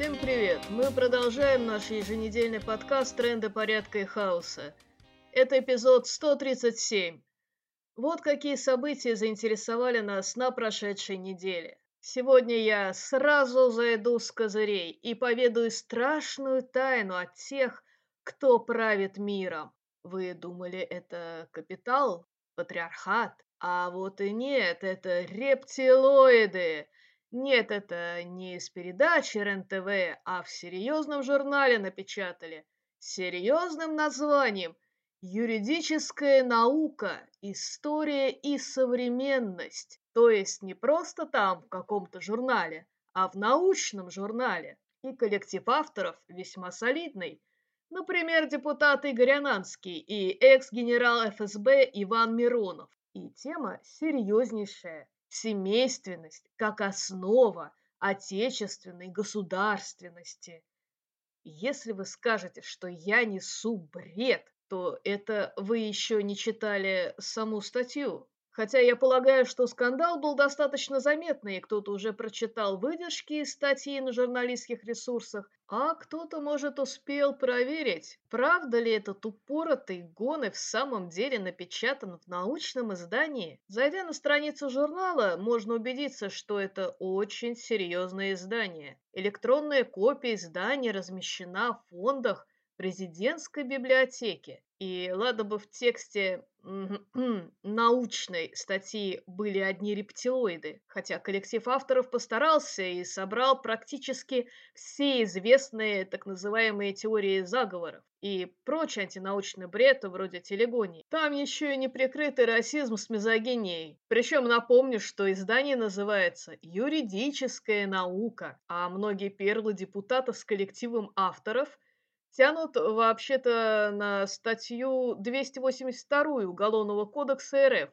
Всем привет! Мы продолжаем наш еженедельный подкаст «Тренды порядка и хаоса». Это эпизод 137. Вот какие события заинтересовали нас на прошедшей неделе. Сегодня я сразу зайду с козырей и поведаю страшную тайну от тех, кто правит миром. Вы думали, это капитал, патриархат? А вот и нет, это рептилоиды. Нет, это не из передачи РЕН-ТВ, а в серьезном журнале напечатали. Серьезным названием «Юридическая наука. История и современность». То есть не просто там в каком-то журнале, а в научном журнале. И коллектив авторов весьма солидный. Например, депутат Игорь Ананский и экс-генерал ФСБ Иван Миронов. И тема серьезнейшая. Семейственность как основа отечественной государственности. Если вы скажете, что я несу бред, то это вы еще не читали саму статью. Хотя я полагаю, что скандал был достаточно заметный, и кто-то уже прочитал выдержки из статьи на журналистских ресурсах, а кто-то, может, успел проверить, правда ли этот упоротый гон и в самом деле напечатан в научном издании. Зайдя на страницу журнала, можно убедиться, что это очень серьезное издание. Электронная копия издания размещена в фондах президентской библиотеки. И ладно бы в тексте научной статьи были одни рептилоиды, хотя коллектив авторов постарался и собрал практически все известные так называемые теории заговоров и прочий антинаучный бред вроде телегонии. Там еще и неприкрытый расизм с мизогинией. Причем напомню, что издание называется «Юридическая наука», а многие перлы депутатов с коллективом авторов – тянут вообще-то на статью 282 Уголовного кодекса РФ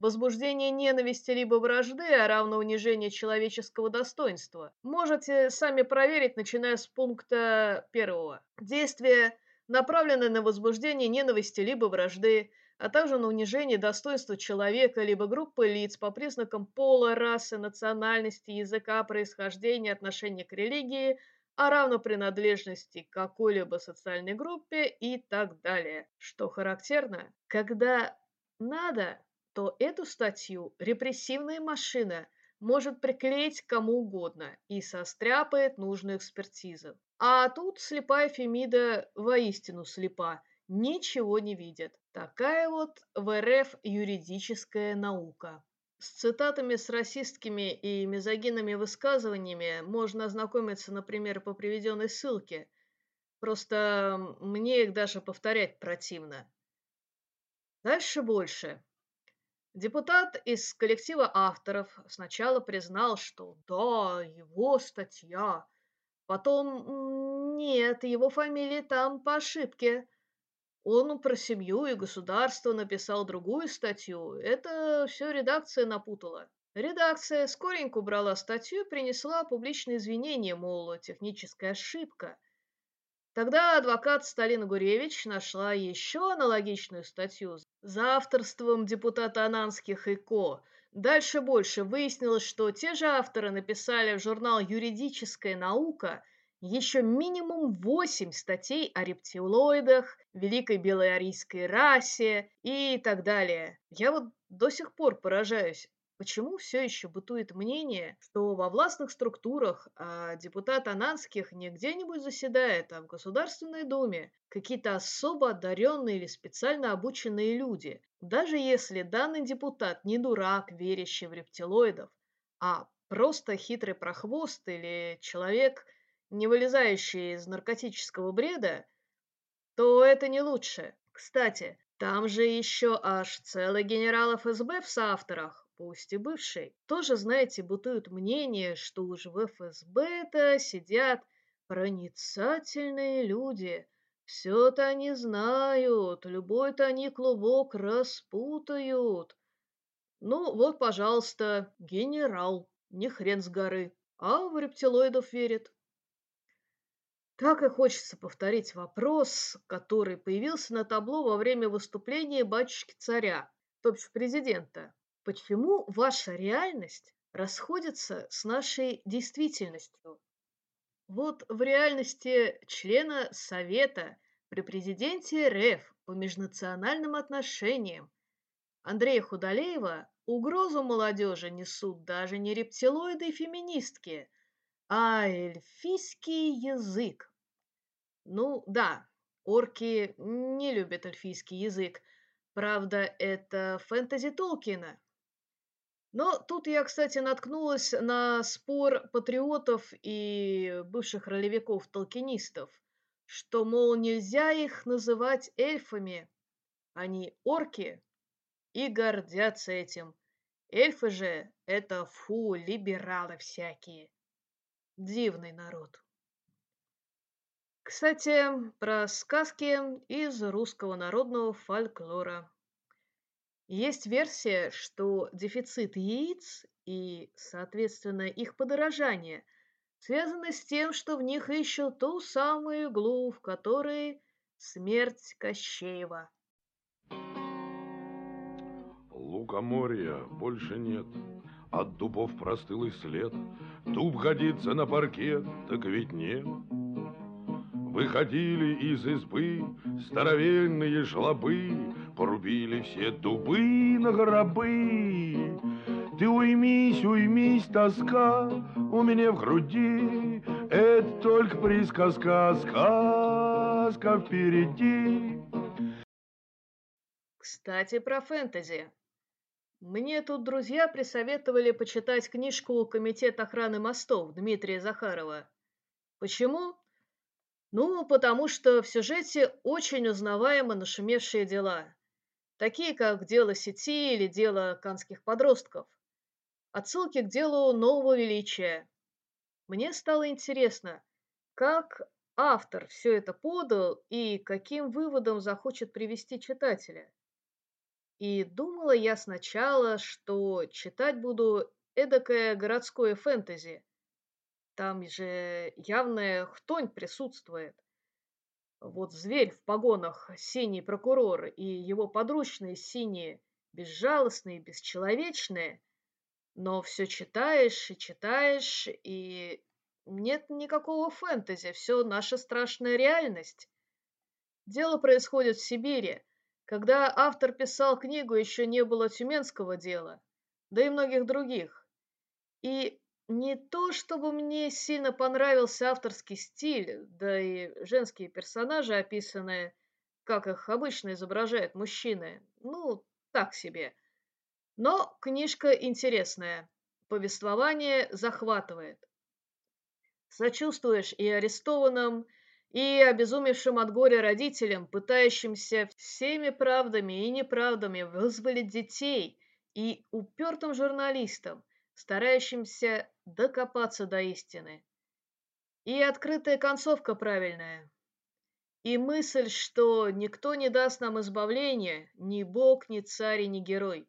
возбуждение ненависти либо вражды, а равно унижение человеческого достоинства. Можете сами проверить, начиная с пункта первого. Действия, направленные на возбуждение ненависти либо вражды, а также на унижение достоинства человека либо группы лиц по признакам пола, расы, национальности, языка, происхождения, отношения к религии – о равнопринадлежности к какой-либо социальной группе и так далее. Что характерно, когда надо, то эту статью репрессивная машина может приклеить кому угодно и состряпает нужную экспертизу. А тут слепая Фемида воистину слепа, ничего не видит. Такая вот в РФ юридическая наука. С цитатами с расистскими и мизогинными высказываниями можно ознакомиться, например, по приведенной ссылке. Просто мне их даже повторять противно. Дальше больше. Депутат из коллектива авторов сначала признал, что да, его статья. Потом нет, его фамилия там по ошибке. Он про семью и государство написал другую статью. Это все редакция напутала. Редакция скоренько убрала статью и принесла публичные извинения, мол, техническая ошибка. Тогда адвокат Сталина Гуревич нашла еще аналогичную статью за авторством депутата Ананских и Ко. Дальше больше выяснилось, что те же авторы написали в журнал «Юридическая наука» еще минимум восемь статей о рептилоидах, великой белоарийской расе и так далее. Я вот до сих пор поражаюсь, почему все еще бытует мнение, что во властных структурах а депутат Ананских не где-нибудь заседает, а в Государственной Думе какие-то особо одаренные или специально обученные люди, даже если данный депутат не дурак, верящий в рептилоидов, а просто хитрый прохвост или человек – не вылезающие из наркотического бреда, то это не лучше. Кстати, там же еще аж целый генерал ФСБ в соавторах, пусть и бывший. Тоже, знаете, бутуют мнение, что уж в ФСБ-то сидят проницательные люди. Все-то они знают, любой-то они клубок распутают. Ну, вот, пожалуйста, генерал, не хрен с горы, а в рептилоидов верит. Так и хочется повторить вопрос, который появился на табло во время выступления батюшки-царя, то бишь президента. Почему ваша реальность расходится с нашей действительностью? Вот в реальности члена Совета при президенте РФ по межнациональным отношениям Андрея Худолеева угрозу молодежи несут даже не рептилоиды и феминистки, а эльфийский язык. Ну да, орки не любят эльфийский язык, правда, это фэнтези Толкина. Но тут я, кстати, наткнулась на спор патриотов и бывших ролевиков-толкинистов, что, мол, нельзя их называть эльфами, они орки, и гордятся этим. Эльфы же — это фу, либералы всякие. Дивный народ. Кстати, про сказки из русского народного фольклора. Есть версия, что дефицит яиц и, соответственно, их подорожание связаны с тем, что в них ищут ту самую иглу, в которой смерть Кощеева. Лукоморья больше нет, от дубов простыл и след. Дуб годится на паркет, так ведь нет. Выходили из избы здоровенные жлобы, Порубили все дубы на гробы. Ты уймись, уймись, тоска у меня в груди. Это только присказка, сказка впереди. Кстати, про фэнтези. Мне тут друзья присоветовали почитать книжку «Комитет охраны мостов» Дмитрия Захарова. Почему? Ну, потому что в сюжете очень узнаваемо нашумевшие дела, такие как дело сети или дело канских подростков. Отсылки к делу нового величия. Мне стало интересно, как автор все это подал и каким выводом захочет привести читателя. И думала я сначала, что читать буду эдакое городское фэнтези, там же явная хтонь присутствует. Вот зверь в погонах, синий прокурор, и его подручные синие, безжалостные, бесчеловечные. Но все читаешь и читаешь, и нет никакого фэнтези, все наша страшная реальность. Дело происходит в Сибири. Когда автор писал книгу, еще не было тюменского дела, да и многих других. И не то чтобы мне сильно понравился авторский стиль, да и женские персонажи, описанные, как их обычно изображают мужчины, ну, так себе. Но книжка интересная, повествование захватывает. Сочувствуешь и арестованным, и обезумевшим от горя родителям, пытающимся всеми правдами и неправдами вызволить детей, и упертым журналистам, старающимся докопаться до истины. И открытая концовка правильная. И мысль, что никто не даст нам избавления, ни Бог, ни царь, ни герой.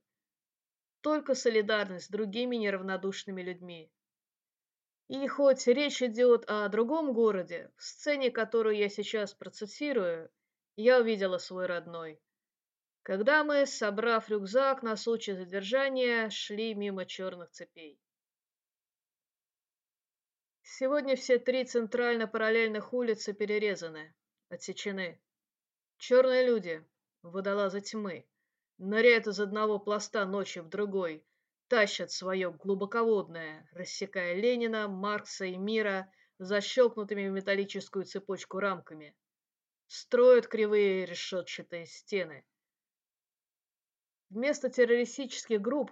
Только солидарность с другими неравнодушными людьми. И хоть речь идет о другом городе, в сцене, которую я сейчас процессирую, я увидела свой родной. Когда мы, собрав рюкзак на случай задержания, шли мимо черных цепей. Сегодня все три центрально-параллельных улицы перерезаны, отсечены. Черные люди, водолазы тьмы, ныряют из одного пласта ночи в другой, тащат свое глубоководное, рассекая Ленина, Маркса и мира защелкнутыми в металлическую цепочку рамками. Строят кривые решетчатые стены. Вместо террористических групп,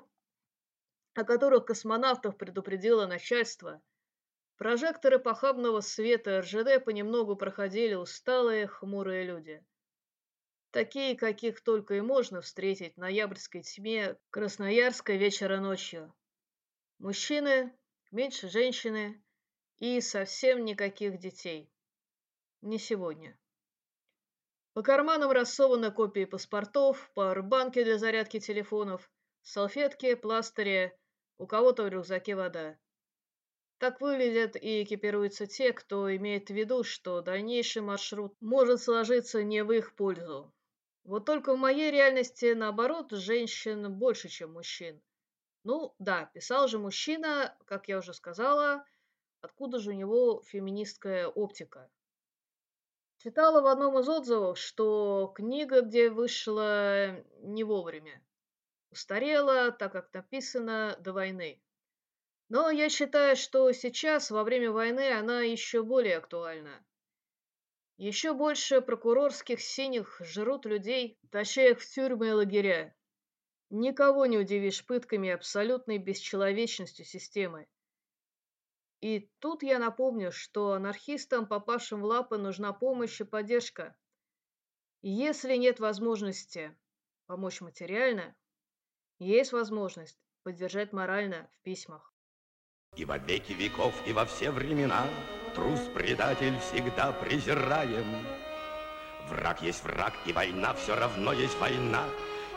о которых космонавтов предупредило начальство, прожекторы похабного света РЖД понемногу проходили усталые, хмурые люди. Такие, каких только и можно встретить в ноябрьской тьме Красноярска вечера ночью. Мужчины, меньше женщины и совсем никаких детей. Не сегодня. По карманам рассованы копии паспортов, пауэрбанки для зарядки телефонов, салфетки, пластыри, у кого-то в рюкзаке вода. Так выглядят и экипируются те, кто имеет в виду, что дальнейший маршрут может сложиться не в их пользу. Вот только в моей реальности, наоборот, женщин больше, чем мужчин. Ну, да, писал же мужчина, как я уже сказала, Откуда же у него феминистская оптика? Читала в одном из отзывов, что книга, где вышла не вовремя, устарела, так как написана до войны. Но я считаю, что сейчас, во время войны, она еще более актуальна. Еще больше прокурорских синих жрут людей, таща их в тюрьмы и лагеря. Никого не удивишь пытками абсолютной бесчеловечностью системы. И тут я напомню, что анархистам, попавшим в лапы, нужна помощь и поддержка. Если нет возможности помочь материально, есть возможность поддержать морально в письмах. И во веки веков, и во все времена Трус-предатель всегда презираем. Враг есть враг, и война все равно есть война,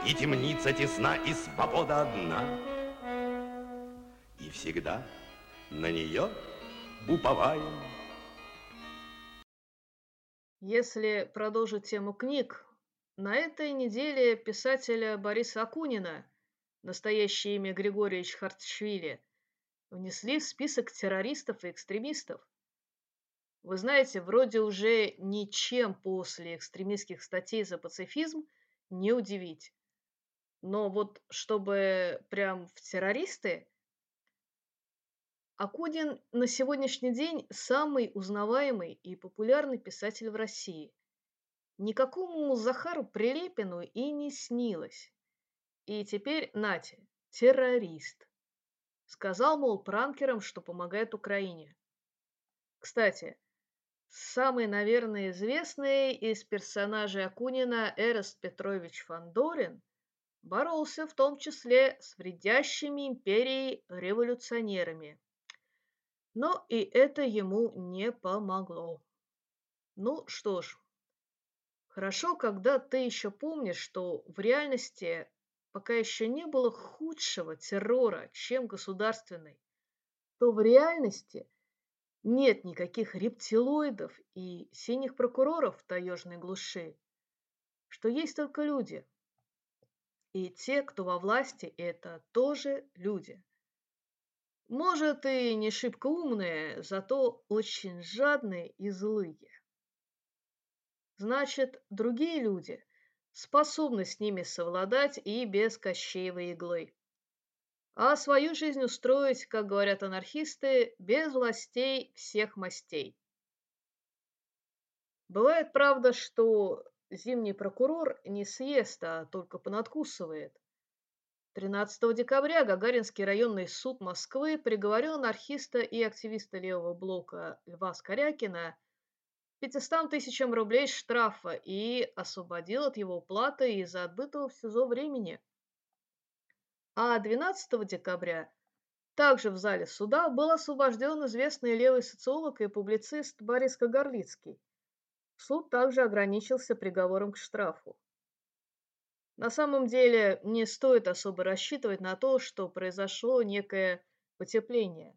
И темница тесна, и свобода одна. И всегда на нее уповаем. Если продолжить тему книг, на этой неделе писателя Бориса Акунина, настоящее имя Григорий Хартшвили, внесли в список террористов и экстремистов. Вы знаете, вроде уже ничем после экстремистских статей за пацифизм не удивить. Но вот чтобы прям в террористы, Акудин на сегодняшний день самый узнаваемый и популярный писатель в России. Никакому Захару Прилепину и не снилось. И теперь Натя, террорист. Сказал, мол, пранкерам, что помогает Украине. Кстати, Самый, наверное, известный из персонажей Акунина Эрест Петрович Фандорин боролся в том числе с вредящими империей революционерами. Но и это ему не помогло. Ну что ж, хорошо, когда ты еще помнишь, что в реальности пока еще не было худшего террора, чем государственный, то в реальности – нет никаких рептилоидов и синих прокуроров в таежной глуши, что есть только люди. И те, кто во власти, это тоже люди. Может, и не шибко умные, зато очень жадные и злые. Значит, другие люди способны с ними совладать и без Кощеевой иглы а свою жизнь устроить, как говорят анархисты, без властей всех мастей. Бывает, правда, что зимний прокурор не съест, а только понадкусывает. 13 декабря Гагаринский районный суд Москвы приговорил анархиста и активиста левого блока Льва Скорякина 500 тысячам рублей штрафа и освободил от его уплаты из-за отбытого в СИЗО времени. А 12 декабря также в зале суда был освобожден известный левый социолог и публицист Борис Кагарлицкий. Суд также ограничился приговором к штрафу. На самом деле не стоит особо рассчитывать на то, что произошло некое потепление.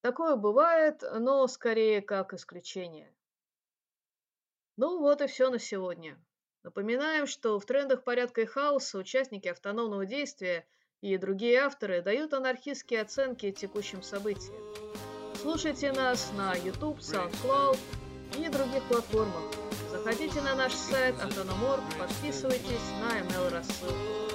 Такое бывает, но скорее как исключение. Ну вот и все на сегодня. Напоминаем, что в трендах порядка и хаоса участники автономного действия и другие авторы дают анархистские оценки текущим событиям. Слушайте нас на YouTube, SoundCloud и других платформах. Заходите на наш сайт Автономорг, подписывайтесь на email рассылку.